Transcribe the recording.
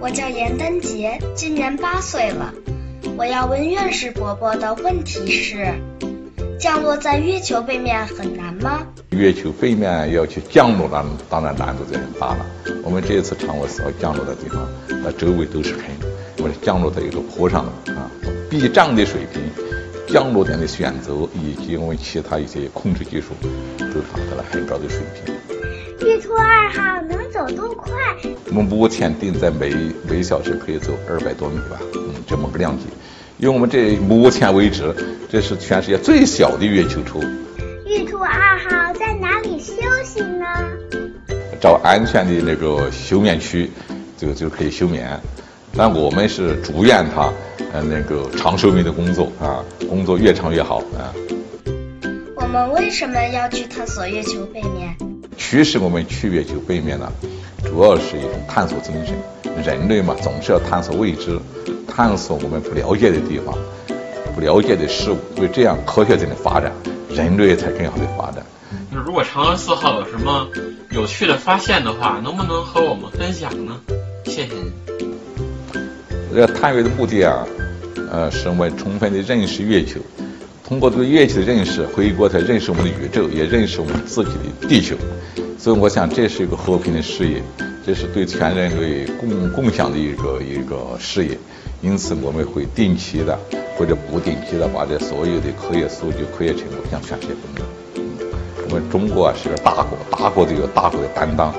我叫严丹杰，今年八岁了。我要问院士伯伯的问题是：降落在月球背面很难吗？月球背面要去降落，那当然难度就很大了。我们这一次嫦娥四号降落的地方，那周围都是坑，我们降落在一个坡上啊，避障的水平、降落点的选择以及我们其他一些控制技术，都达到了很高的水平。玉兔二号能走多快？我们目前定在每每小时可以走二百多米吧，嗯，这么个量级。因为我们这目前为止，这是全世界最小的月球车。玉兔二号在哪里休息呢？找安全的那个休眠区，就就可以休眠。但我们是祝愿他，呃，那个长寿命的工作啊，工作越长越好啊。我们为什么要去探索月球背面？驱使我们去月球背面呢，主要是一种探索精神。人类嘛，总是要探索未知，探索我们不了解的地方，不了解的事物，因为这样科学才能发展，人类才更好的发展。那如果嫦娥四号有什么有趣的发现的话，能不能和我们分享呢？谢谢您。这个探月的目的啊，呃，是我们充分的认识月球，通过对乐器的认识，回过头认识我们的宇宙，也认识我们自己的地球。所以我想，这是一个和平的事业，这是对全人类共共享的一个一个事业。因此，我们会定期的或者不定期的把这所有的科学数据、科学成果向全世界公布。我们中国啊是个大国，大国就有大国的担当。